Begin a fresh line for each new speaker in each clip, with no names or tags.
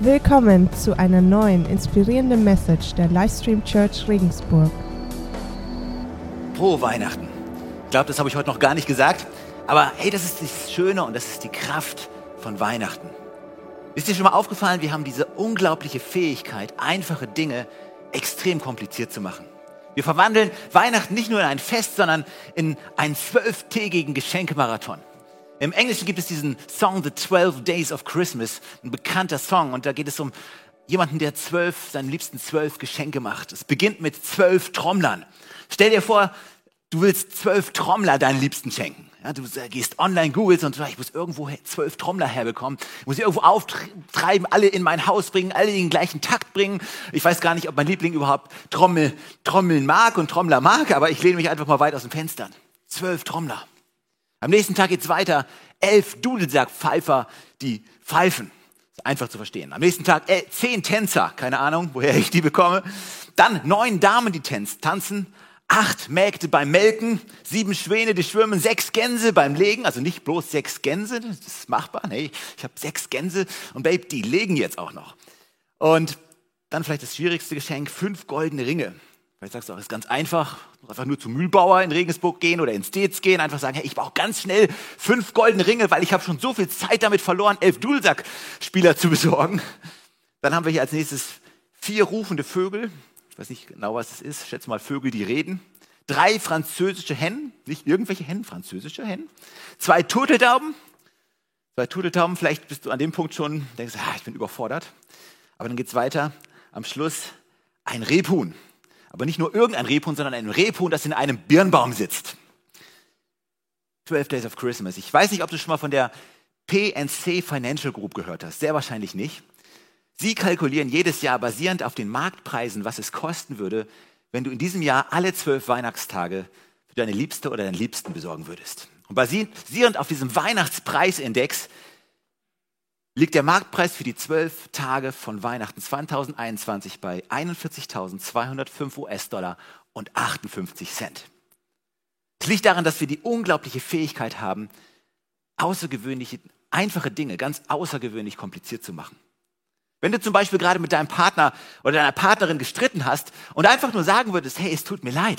Willkommen zu einer neuen inspirierenden Message der Livestream Church Regensburg.
Frohe Weihnachten. Ich glaube, das habe ich heute noch gar nicht gesagt. Aber hey, das ist das Schöne und das ist die Kraft von Weihnachten. Ist dir schon mal aufgefallen, wir haben diese unglaubliche Fähigkeit, einfache Dinge extrem kompliziert zu machen. Wir verwandeln Weihnachten nicht nur in ein Fest, sondern in einen zwölftägigen Geschenkemarathon. Im Englischen gibt es diesen Song The Twelve Days of Christmas, ein bekannter Song. Und da geht es um jemanden, der zwölf, seinen liebsten zwölf Geschenke macht. Es beginnt mit zwölf Trommlern. Stell dir vor, du willst zwölf Trommler deinen Liebsten schenken. Ja, du gehst online, googelst und sagst, ich muss irgendwo zwölf Trommler herbekommen. Ich muss sie irgendwo auftreiben, alle in mein Haus bringen, alle in den gleichen Takt bringen. Ich weiß gar nicht, ob mein Liebling überhaupt Trommel, Trommeln mag und Trommler mag, aber ich lehne mich einfach mal weit aus dem Fenster. Zwölf Trommler. Am nächsten Tag geht's weiter. Elf Dudelsackpfeifer, die pfeifen. Einfach zu verstehen. Am nächsten Tag äh, zehn Tänzer, keine Ahnung, woher ich die bekomme. Dann neun Damen, die tanzen acht Mägde beim Melken, sieben Schwäne, die schwimmen, sechs Gänse beim Legen, also nicht bloß sechs Gänse, das ist machbar, nee, ich habe sechs Gänse und Babe, die legen jetzt auch noch. Und dann vielleicht das schwierigste Geschenk, fünf goldene Ringe. Vielleicht sagst du auch, das ist ganz einfach, einfach nur zum Mühlbauer in Regensburg gehen oder ins Stets gehen, einfach sagen, hey, ich brauche ganz schnell fünf goldene Ringe, weil ich habe schon so viel Zeit damit verloren, elf Dulsack-Spieler zu besorgen. Dann haben wir hier als nächstes vier rufende Vögel, ich weiß nicht genau, was es ist, schätze mal Vögel, die reden. Drei französische Hennen, nicht irgendwelche Hennen, französische Hennen. Zwei Turteltauben. Zwei Turteltauben, vielleicht bist du an dem Punkt schon, denkst, ah, ich bin überfordert. Aber dann geht es weiter. Am Schluss ein Rebhuhn. Aber nicht nur irgendein Rebhuhn, sondern ein Rebhuhn, das in einem Birnbaum sitzt. 12 Days of Christmas. Ich weiß nicht, ob du schon mal von der PNC Financial Group gehört hast. Sehr wahrscheinlich nicht. Sie kalkulieren jedes Jahr basierend auf den Marktpreisen, was es kosten würde, wenn du in diesem Jahr alle zwölf Weihnachtstage für deine Liebste oder deinen Liebsten besorgen würdest. Und basierend auf diesem Weihnachtspreisindex liegt der Marktpreis für die zwölf Tage von Weihnachten 2021 bei 41.205 US-Dollar und 58 Cent. Es liegt daran, dass wir die unglaubliche Fähigkeit haben, außergewöhnliche, einfache Dinge ganz außergewöhnlich kompliziert zu machen. Wenn du zum Beispiel gerade mit deinem Partner oder deiner Partnerin gestritten hast und einfach nur sagen würdest, hey, es tut mir leid,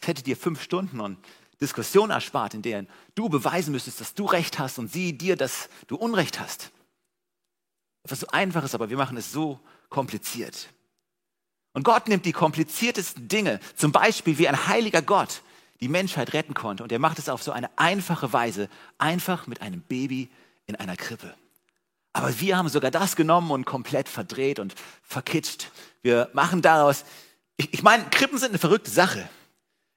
es hätte dir fünf Stunden und Diskussion erspart, in denen du beweisen müsstest, dass du Recht hast und sie dir, dass du Unrecht hast. Etwas so einfaches, aber wir machen es so kompliziert. Und Gott nimmt die kompliziertesten Dinge, zum Beispiel wie ein heiliger Gott die Menschheit retten konnte, und er macht es auf so eine einfache Weise, einfach mit einem Baby in einer Krippe. Aber wir haben sogar das genommen und komplett verdreht und verkitscht. Wir machen daraus, ich, ich meine, Krippen sind eine verrückte Sache.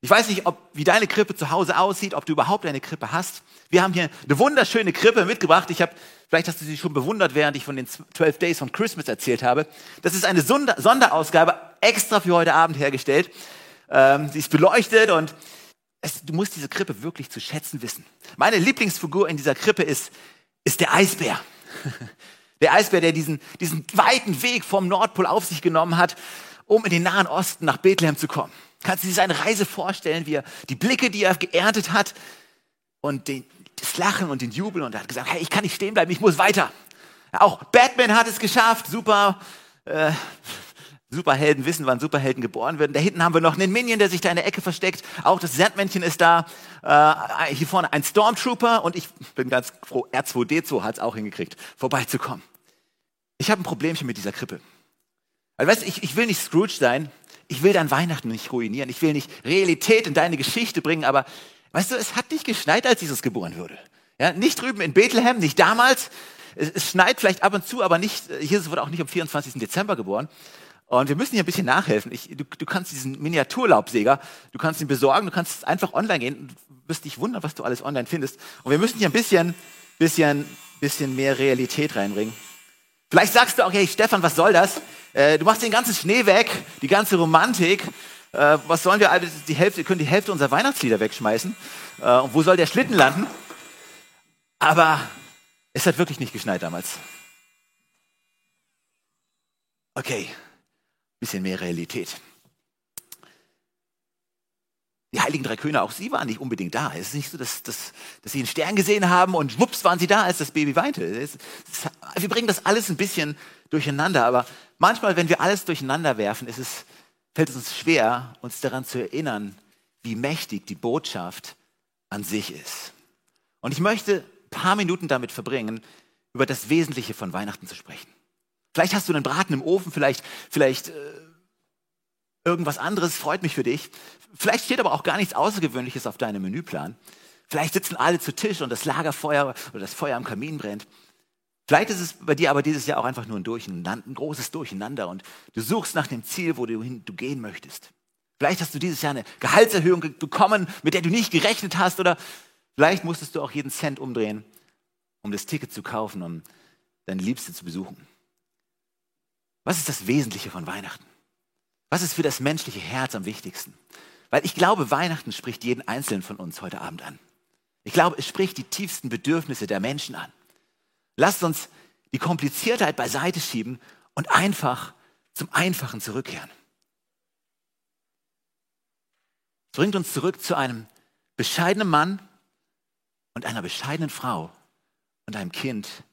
Ich weiß nicht, ob, wie deine Krippe zu Hause aussieht, ob du überhaupt eine Krippe hast. Wir haben hier eine wunderschöne Krippe mitgebracht. Ich habe, vielleicht hast du sie schon bewundert, während ich von den 12 Days von Christmas erzählt habe. Das ist eine Sonder Sonderausgabe extra für heute Abend hergestellt. Ähm, sie ist beleuchtet und es, du musst diese Krippe wirklich zu schätzen wissen. Meine Lieblingsfigur in dieser Krippe ist, ist der Eisbär. Der Eisbär, der diesen, diesen weiten Weg vom Nordpol auf sich genommen hat, um in den Nahen Osten nach Bethlehem zu kommen. Kannst du dir seine Reise vorstellen, wie er die Blicke, die er geerntet hat und den, das Lachen und den Jubel und er hat gesagt, hey, ich kann nicht stehen bleiben, ich muss weiter. Auch Batman hat es geschafft, super, äh, Superhelden wissen, wann Superhelden geboren werden. Da hinten haben wir noch einen Minion, der sich da in der Ecke versteckt. Auch das Sandmännchen ist da. Äh, hier vorne ein Stormtrooper und ich bin ganz froh, R2D2 hat es auch hingekriegt, vorbeizukommen. Ich habe ein Problemchen mit dieser Krippe. Weil, weißt ich, ich will nicht Scrooge sein. Ich will dein Weihnachten nicht ruinieren. Ich will nicht Realität in deine Geschichte bringen. Aber, weißt du, es hat nicht geschneit, als Jesus geboren wurde. Ja, nicht drüben in Bethlehem, nicht damals. Es, es schneit vielleicht ab und zu, aber nicht, Jesus wurde auch nicht am 24. Dezember geboren. Und wir müssen hier ein bisschen nachhelfen. Ich, du, du, kannst diesen Miniaturlaubsäger, du kannst ihn besorgen, du kannst einfach online gehen. Du wirst dich wundern, was du alles online findest. Und wir müssen hier ein bisschen, bisschen, bisschen mehr Realität reinbringen. Vielleicht sagst du auch, hey Stefan, was soll das? Äh, du machst den ganzen Schnee weg, die ganze Romantik. Äh, was sollen wir? Die Hälfte, können die Hälfte unserer Weihnachtslieder wegschmeißen. Äh, und wo soll der Schlitten landen? Aber es hat wirklich nicht geschneit damals. Okay, bisschen mehr Realität. Die heiligen drei Könige, auch sie waren nicht unbedingt da. Es ist nicht so, dass, dass, dass sie einen Stern gesehen haben und wups waren sie da, als das Baby weinte. Es, es, wir bringen das alles ein bisschen durcheinander, aber manchmal, wenn wir alles durcheinander werfen, ist es, fällt es uns schwer, uns daran zu erinnern, wie mächtig die Botschaft an sich ist. Und ich möchte ein paar Minuten damit verbringen, über das Wesentliche von Weihnachten zu sprechen. Vielleicht hast du einen Braten im Ofen, vielleicht, vielleicht äh, irgendwas anderes, freut mich für dich. Vielleicht steht aber auch gar nichts Außergewöhnliches auf deinem Menüplan. Vielleicht sitzen alle zu Tisch und das Lagerfeuer oder das Feuer am Kamin brennt. Vielleicht ist es bei dir aber dieses Jahr auch einfach nur ein Durcheinander, ein großes Durcheinander und du suchst nach dem Ziel, wo du, hin, du gehen möchtest. Vielleicht hast du dieses Jahr eine Gehaltserhöhung bekommen, mit der du nicht gerechnet hast oder vielleicht musstest du auch jeden Cent umdrehen, um das Ticket zu kaufen, um deine Liebste zu besuchen. Was ist das Wesentliche von Weihnachten? Was ist für das menschliche Herz am wichtigsten? Weil ich glaube, Weihnachten spricht jeden Einzelnen von uns heute Abend an. Ich glaube, es spricht die tiefsten Bedürfnisse der Menschen an. Lasst uns die Kompliziertheit beiseite schieben und einfach zum Einfachen zurückkehren. Es bringt uns zurück zu einem bescheidenen Mann und einer bescheidenen Frau und einem Kind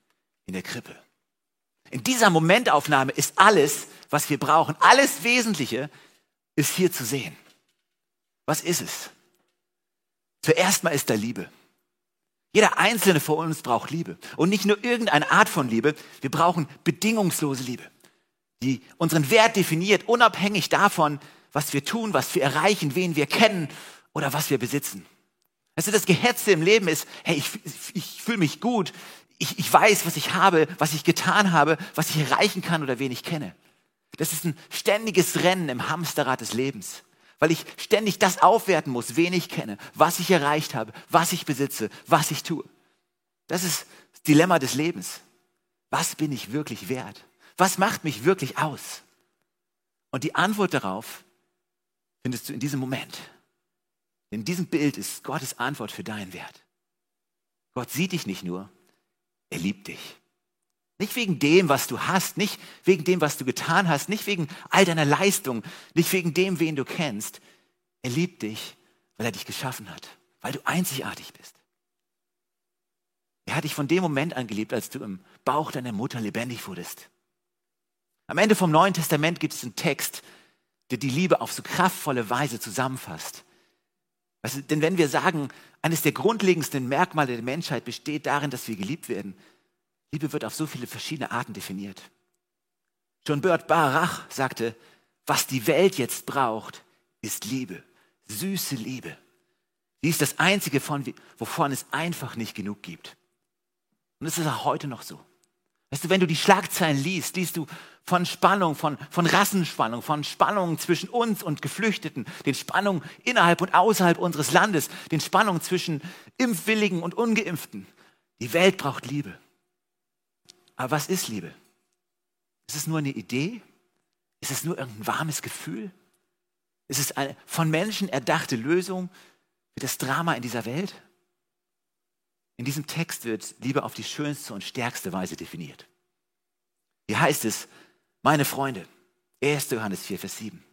in der Krippe. In dieser Momentaufnahme ist alles, was wir brauchen, alles Wesentliche ist hier zu sehen. Was ist es? Zuerst mal ist da Liebe. Jeder einzelne von uns braucht Liebe. Und nicht nur irgendeine Art von Liebe, wir brauchen bedingungslose Liebe, die unseren Wert definiert, unabhängig davon, was wir tun, was wir erreichen, wen wir kennen oder was wir besitzen. Also das Gehetze im Leben ist, hey, ich, ich fühle mich gut, ich, ich weiß, was ich habe, was ich getan habe, was ich erreichen kann oder wen ich kenne. Das ist ein ständiges Rennen im Hamsterrad des Lebens, weil ich ständig das aufwerten muss, wen ich kenne, was ich erreicht habe, was ich besitze, was ich tue. Das ist das Dilemma des Lebens. Was bin ich wirklich wert? Was macht mich wirklich aus? Und die Antwort darauf findest du in diesem Moment. In diesem Bild ist Gottes Antwort für deinen Wert. Gott sieht dich nicht nur, er liebt dich. Nicht wegen dem, was du hast, nicht wegen dem, was du getan hast, nicht wegen all deiner Leistung, nicht wegen dem, wen du kennst. Er liebt dich, weil er dich geschaffen hat, weil du einzigartig bist. Er hat dich von dem Moment an geliebt, als du im Bauch deiner Mutter lebendig wurdest. Am Ende vom Neuen Testament gibt es einen Text, der die Liebe auf so kraftvolle Weise zusammenfasst. Weißt denn wenn wir sagen, eines der grundlegendsten Merkmale der Menschheit besteht darin, dass wir geliebt werden, Liebe wird auf so viele verschiedene Arten definiert. John Bert Barach sagte, was die Welt jetzt braucht, ist Liebe, süße Liebe. Sie ist das Einzige, wovon es einfach nicht genug gibt. Und es ist auch heute noch so. Weißt du, wenn du die Schlagzeilen liest, liest du von Spannung, von, von Rassenspannung, von Spannungen zwischen uns und Geflüchteten, den Spannungen innerhalb und außerhalb unseres Landes, den Spannungen zwischen Impfwilligen und Ungeimpften. Die Welt braucht Liebe. Aber was ist Liebe? Ist es nur eine Idee? Ist es nur irgendein warmes Gefühl? Ist es eine von Menschen erdachte Lösung für das Drama in dieser Welt? In diesem Text wird Liebe auf die schönste und stärkste Weise definiert. Hier heißt es, meine Freunde, 1. Johannes 4, Vers 7.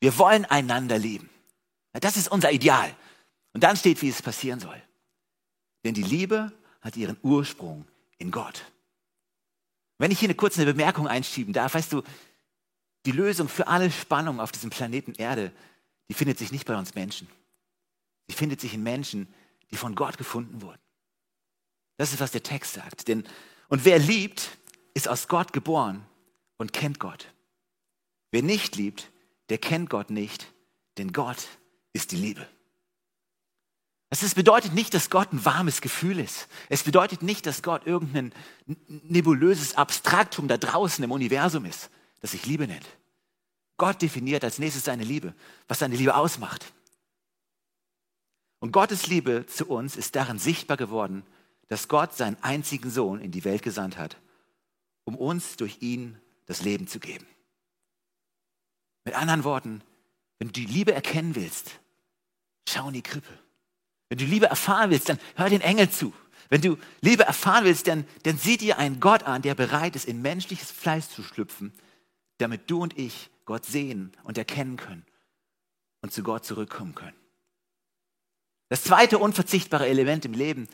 Wir wollen einander lieben. Das ist unser Ideal. Und dann steht, wie es passieren soll. Denn die Liebe hat ihren Ursprung in Gott. Wenn ich hier eine kurze Bemerkung einschieben darf, weißt du, die Lösung für alle Spannungen auf diesem Planeten Erde, die findet sich nicht bei uns Menschen. Die findet sich in Menschen, die von Gott gefunden wurden. Das ist, was der Text sagt. Denn, und wer liebt, ist aus Gott geboren und kennt Gott. Wer nicht liebt, der kennt Gott nicht, denn Gott ist die Liebe. Es bedeutet nicht, dass Gott ein warmes Gefühl ist. Es bedeutet nicht, dass Gott irgendein nebulöses Abstraktum da draußen im Universum ist, das sich Liebe nennt. Gott definiert als nächstes seine Liebe, was seine Liebe ausmacht. Und Gottes Liebe zu uns ist darin sichtbar geworden, dass Gott seinen einzigen Sohn in die Welt gesandt hat, um uns durch ihn das Leben zu geben. Mit anderen Worten, wenn du die Liebe erkennen willst, schau in die Krippe. Wenn du Liebe erfahren willst, dann hör den Engel zu. Wenn du Liebe erfahren willst, dann, dann sieh dir einen Gott an, der bereit ist, in menschliches Fleisch zu schlüpfen, damit du und ich Gott sehen und erkennen können und zu Gott zurückkommen können. Das zweite unverzichtbare Element im Leben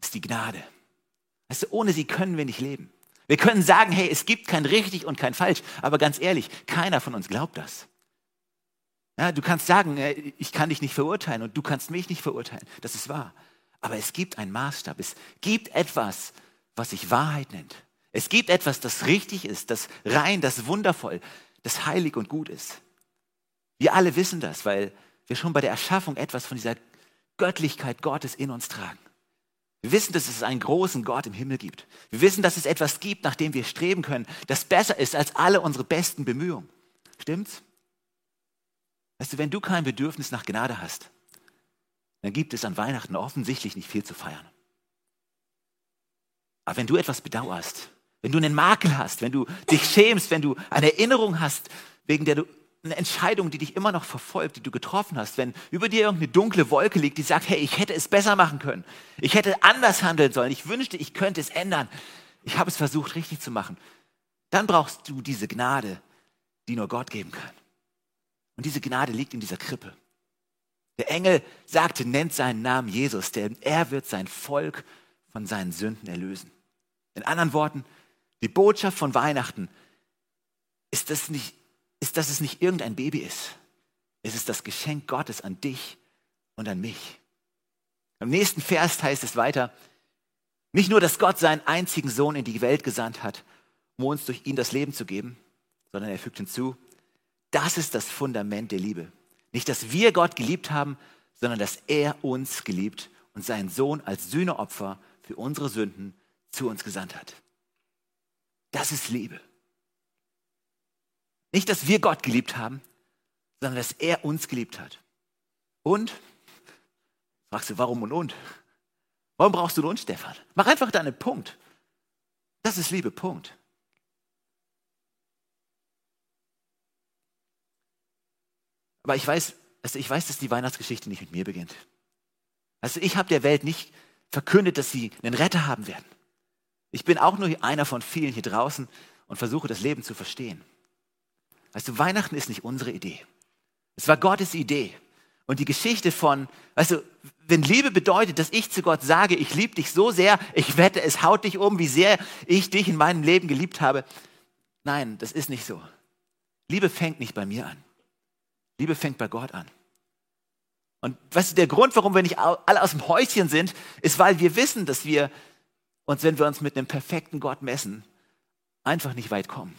ist die Gnade. Weißt du, ohne sie können wir nicht leben. Wir können sagen, hey, es gibt kein richtig und kein falsch, aber ganz ehrlich, keiner von uns glaubt das. Ja, du kannst sagen, äh, ich kann dich nicht verurteilen und du kannst mich nicht verurteilen. Das ist wahr. Aber es gibt einen Maßstab. Es gibt etwas, was sich Wahrheit nennt. Es gibt etwas, das richtig ist, das rein, das wundervoll, das heilig und gut ist. Wir alle wissen das, weil wir schon bei der Erschaffung etwas von dieser Göttlichkeit Gottes in uns tragen. Wir wissen, dass es einen großen Gott im Himmel gibt. Wir wissen, dass es etwas gibt, nach dem wir streben können, das besser ist als alle unsere besten Bemühungen. Stimmt's? Weißt du, wenn du kein Bedürfnis nach Gnade hast, dann gibt es an Weihnachten offensichtlich nicht viel zu feiern. Aber wenn du etwas bedauerst, wenn du einen Makel hast, wenn du dich schämst, wenn du eine Erinnerung hast, wegen der du eine Entscheidung, die dich immer noch verfolgt, die du getroffen hast, wenn über dir irgendeine dunkle Wolke liegt, die sagt, hey, ich hätte es besser machen können, ich hätte anders handeln sollen, ich wünschte, ich könnte es ändern, ich habe es versucht richtig zu machen, dann brauchst du diese Gnade, die nur Gott geben kann. Und diese Gnade liegt in dieser Krippe. Der Engel sagte, nennt seinen Namen Jesus, denn er wird sein Volk von seinen Sünden erlösen. In anderen Worten, die Botschaft von Weihnachten ist, das nicht, ist, dass es nicht irgendein Baby ist. Es ist das Geschenk Gottes an dich und an mich. Im nächsten Vers heißt es weiter, nicht nur, dass Gott seinen einzigen Sohn in die Welt gesandt hat, um uns durch ihn das Leben zu geben, sondern er fügt hinzu, das ist das Fundament der Liebe. Nicht, dass wir Gott geliebt haben, sondern dass er uns geliebt und seinen Sohn als Sühneopfer für unsere Sünden zu uns gesandt hat. Das ist Liebe. Nicht, dass wir Gott geliebt haben, sondern dass er uns geliebt hat. Und, fragst du, warum und und? Warum brauchst du und, Stefan? Mach einfach deinen Punkt. Das ist Liebe, Punkt. Aber ich weiß, also ich weiß, dass die Weihnachtsgeschichte nicht mit mir beginnt. Also ich habe der Welt nicht verkündet, dass sie einen Retter haben werden. Ich bin auch nur einer von vielen hier draußen und versuche das Leben zu verstehen. Weißt du, Weihnachten ist nicht unsere Idee. Es war Gottes Idee. Und die Geschichte von, weißt du, wenn Liebe bedeutet, dass ich zu Gott sage, ich liebe dich so sehr, ich wette, es haut dich um, wie sehr ich dich in meinem Leben geliebt habe. Nein, das ist nicht so. Liebe fängt nicht bei mir an. Liebe fängt bei Gott an. Und weißt du, der Grund, warum wir nicht alle aus dem Häuschen sind, ist, weil wir wissen, dass wir uns, wenn wir uns mit einem perfekten Gott messen, einfach nicht weit kommen.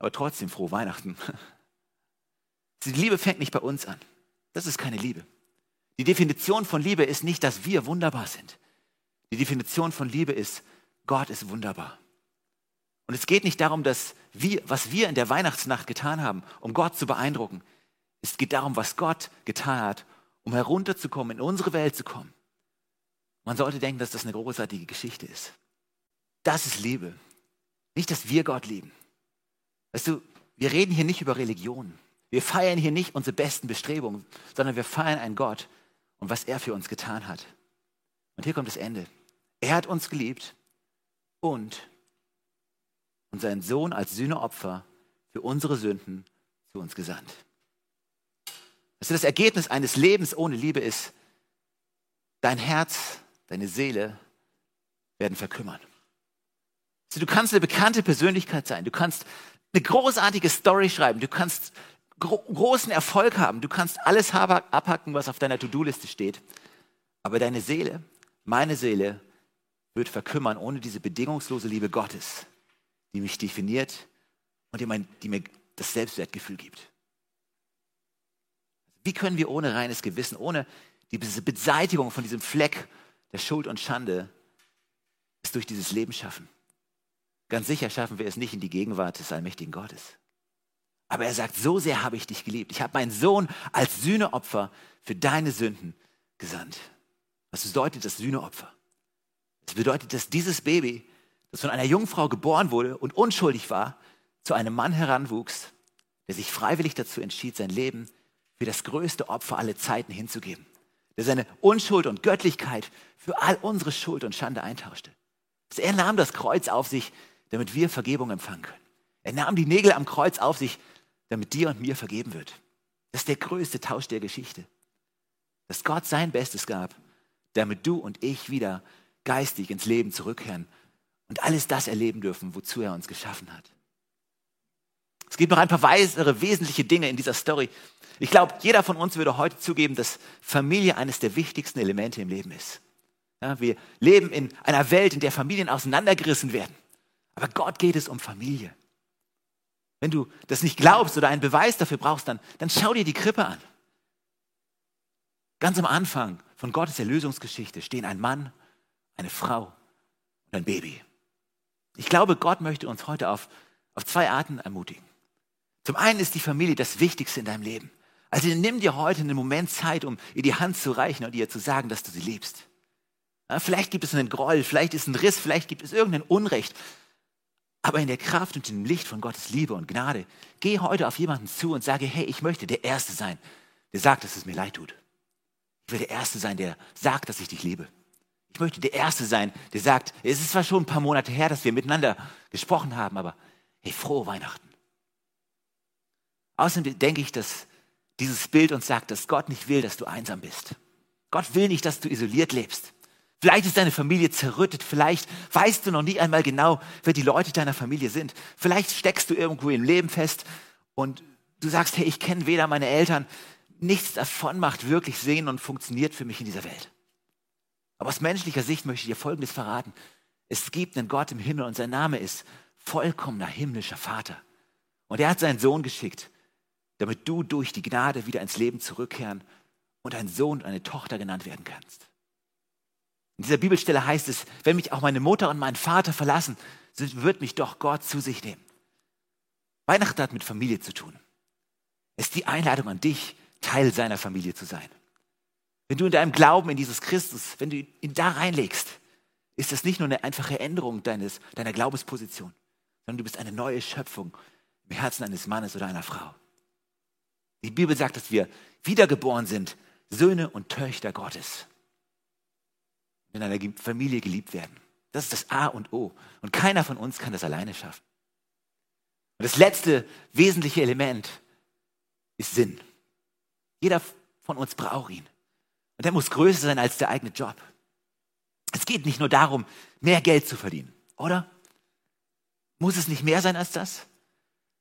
Aber trotzdem frohe Weihnachten. Die Liebe fängt nicht bei uns an. Das ist keine Liebe. Die Definition von Liebe ist nicht, dass wir wunderbar sind. Die Definition von Liebe ist, Gott ist wunderbar. Und es geht nicht darum, dass wir, was wir in der Weihnachtsnacht getan haben, um Gott zu beeindrucken. Es geht darum, was Gott getan hat, um herunterzukommen, in unsere Welt zu kommen. Man sollte denken, dass das eine großartige Geschichte ist. Das ist Liebe. Nicht, dass wir Gott lieben. Weißt du, wir reden hier nicht über Religion. Wir feiern hier nicht unsere besten Bestrebungen, sondern wir feiern einen Gott und was er für uns getan hat. Und hier kommt das Ende. Er hat uns geliebt und seinen Sohn als Sühneopfer für unsere Sünden zu uns gesandt. Also das Ergebnis eines Lebens ohne Liebe ist, dein Herz, deine Seele werden verkümmern. Also du kannst eine bekannte Persönlichkeit sein, du kannst eine großartige Story schreiben, du kannst gro großen Erfolg haben, du kannst alles abhacken, was auf deiner To-Do-Liste steht. Aber deine Seele, meine Seele, wird verkümmern ohne diese bedingungslose Liebe Gottes, die mich definiert und die, mein, die mir das Selbstwertgefühl gibt. Wie können wir ohne reines Gewissen, ohne diese Beseitigung von diesem Fleck der Schuld und Schande es durch dieses Leben schaffen? Ganz sicher schaffen wir es nicht in die Gegenwart des allmächtigen Gottes. Aber er sagt, so sehr habe ich dich geliebt. Ich habe meinen Sohn als Sühneopfer für deine Sünden gesandt. Was bedeutet das Sühneopfer? Es das bedeutet, dass dieses Baby das von einer Jungfrau geboren wurde und unschuldig war, zu einem Mann heranwuchs, der sich freiwillig dazu entschied, sein Leben für das größte Opfer aller Zeiten hinzugeben, der seine Unschuld und Göttlichkeit für all unsere Schuld und Schande eintauschte. Er nahm das Kreuz auf sich, damit wir Vergebung empfangen können. Er nahm die Nägel am Kreuz auf sich, damit dir und mir vergeben wird. Das ist der größte Tausch der Geschichte. dass Gott sein Bestes gab, damit du und ich wieder geistig ins Leben zurückkehren und alles das erleben dürfen, wozu er uns geschaffen hat. Es gibt noch ein paar weitere wesentliche Dinge in dieser Story. Ich glaube, jeder von uns würde heute zugeben, dass Familie eines der wichtigsten Elemente im Leben ist. Ja, wir leben in einer Welt, in der Familien auseinandergerissen werden. Aber Gott geht es um Familie. Wenn du das nicht glaubst oder einen Beweis dafür brauchst, dann, dann schau dir die Krippe an. Ganz am Anfang von Gottes Erlösungsgeschichte stehen ein Mann, eine Frau und ein Baby. Ich glaube, Gott möchte uns heute auf, auf zwei Arten ermutigen. Zum einen ist die Familie das Wichtigste in deinem Leben. Also nimm dir heute einen Moment Zeit, um ihr die Hand zu reichen und ihr zu sagen, dass du sie liebst. Ja, vielleicht gibt es einen Groll, vielleicht ist ein Riss, vielleicht gibt es irgendein Unrecht. Aber in der Kraft und im Licht von Gottes Liebe und Gnade, geh heute auf jemanden zu und sage, hey, ich möchte der Erste sein, der sagt, dass es mir leid tut. Ich will der Erste sein, der sagt, dass ich dich liebe. Ich möchte der Erste sein, der sagt, es ist zwar schon ein paar Monate her, dass wir miteinander gesprochen haben, aber hey, frohe Weihnachten. Außerdem denke ich, dass dieses Bild uns sagt, dass Gott nicht will, dass du einsam bist. Gott will nicht, dass du isoliert lebst. Vielleicht ist deine Familie zerrüttet. Vielleicht weißt du noch nie einmal genau, wer die Leute deiner Familie sind. Vielleicht steckst du irgendwo im Leben fest und du sagst, hey, ich kenne weder meine Eltern. Nichts davon macht wirklich Sinn und funktioniert für mich in dieser Welt. Aber aus menschlicher Sicht möchte ich dir Folgendes verraten. Es gibt einen Gott im Himmel und sein Name ist vollkommener himmlischer Vater. Und er hat seinen Sohn geschickt, damit du durch die Gnade wieder ins Leben zurückkehren und ein Sohn und eine Tochter genannt werden kannst. In dieser Bibelstelle heißt es, wenn mich auch meine Mutter und mein Vater verlassen, wird mich doch Gott zu sich nehmen. Weihnachten hat mit Familie zu tun. Es ist die Einladung an dich, Teil seiner Familie zu sein. Wenn du in deinem Glauben in dieses Christus, wenn du ihn da reinlegst, ist das nicht nur eine einfache Änderung deines, deiner Glaubensposition, sondern du bist eine neue Schöpfung im Herzen eines Mannes oder einer Frau. Die Bibel sagt, dass wir wiedergeboren sind, Söhne und Töchter Gottes. In einer Familie geliebt werden. Das ist das A und O. Und keiner von uns kann das alleine schaffen. Und das letzte wesentliche Element ist Sinn. Jeder von uns braucht ihn. Und der muss größer sein als der eigene Job. Es geht nicht nur darum, mehr Geld zu verdienen, oder? Muss es nicht mehr sein als das?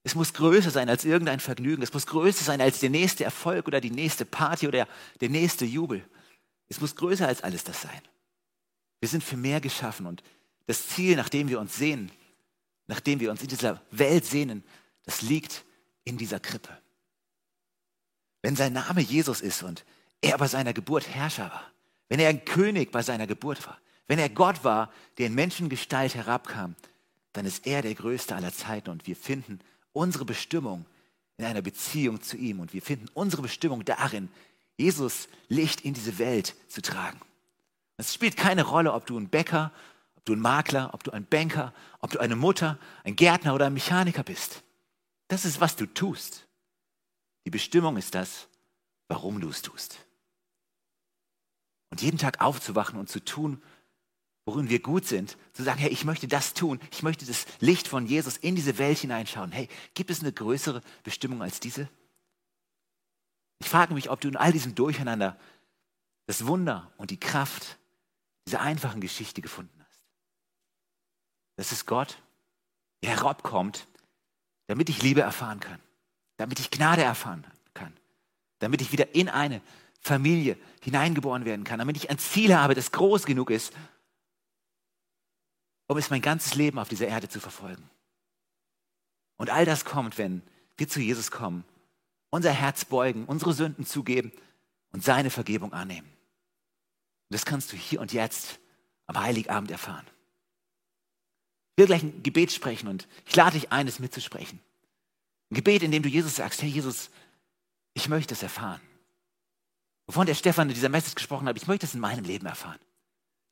Es muss größer sein als irgendein Vergnügen. Es muss größer sein als der nächste Erfolg oder die nächste Party oder der nächste Jubel. Es muss größer als alles das sein. Wir sind für mehr geschaffen und das Ziel, nach dem wir uns sehen, nachdem wir uns in dieser Welt sehnen, das liegt in dieser Krippe. Wenn sein Name Jesus ist und er bei seiner Geburt Herrscher war, wenn er ein König bei seiner Geburt war, wenn er Gott war, der in Menschengestalt herabkam, dann ist er der Größte aller Zeiten und wir finden unsere Bestimmung in einer Beziehung zu ihm. Und wir finden unsere Bestimmung darin, Jesus Licht in diese Welt zu tragen. Es spielt keine Rolle, ob du ein Bäcker, ob du ein Makler, ob du ein Banker, ob du eine Mutter, ein Gärtner oder ein Mechaniker bist. Das ist, was du tust. Die Bestimmung ist das, warum du es tust. Und jeden Tag aufzuwachen und zu tun, worin wir gut sind, zu sagen, hey, ich möchte das tun, ich möchte das Licht von Jesus in diese Welt hineinschauen. Hey, gibt es eine größere Bestimmung als diese? Ich frage mich, ob du in all diesem Durcheinander das Wunder und die Kraft dieser einfachen Geschichte gefunden hast. Das ist Gott, der herabkommt, damit ich Liebe erfahren kann, damit ich Gnade erfahren kann, damit ich wieder in eine Familie hineingeboren werden kann, damit ich ein Ziel habe, das groß genug ist, um es mein ganzes Leben auf dieser Erde zu verfolgen. Und all das kommt, wenn wir zu Jesus kommen, unser Herz beugen, unsere Sünden zugeben und seine Vergebung annehmen. Und das kannst du hier und jetzt am Heiligabend erfahren. Ich will gleich ein Gebet sprechen und ich lade dich ein, es mitzusprechen. Ein Gebet, in dem du Jesus sagst, hey Jesus, ich möchte es erfahren. Wovon der Stefan in dieser Message gesprochen hat, ich möchte es in meinem Leben erfahren.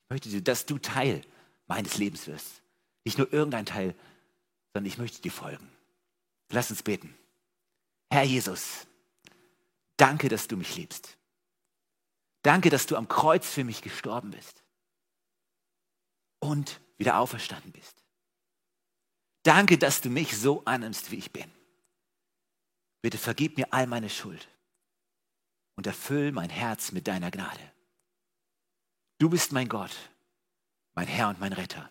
Ich möchte, dass du Teil meines Lebens wirst. Nicht nur irgendein Teil, sondern ich möchte dir folgen. Lass uns beten. Herr Jesus, danke, dass du mich liebst. Danke, dass du am Kreuz für mich gestorben bist und wieder auferstanden bist. Danke, dass du mich so annimmst, wie ich bin. Bitte vergib mir all meine Schuld und erfüll mein Herz mit deiner Gnade. Du bist mein Gott, mein Herr und mein Retter.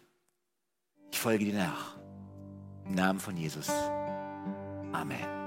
Ich folge dir nach. Im Namen von Jesus. Amen.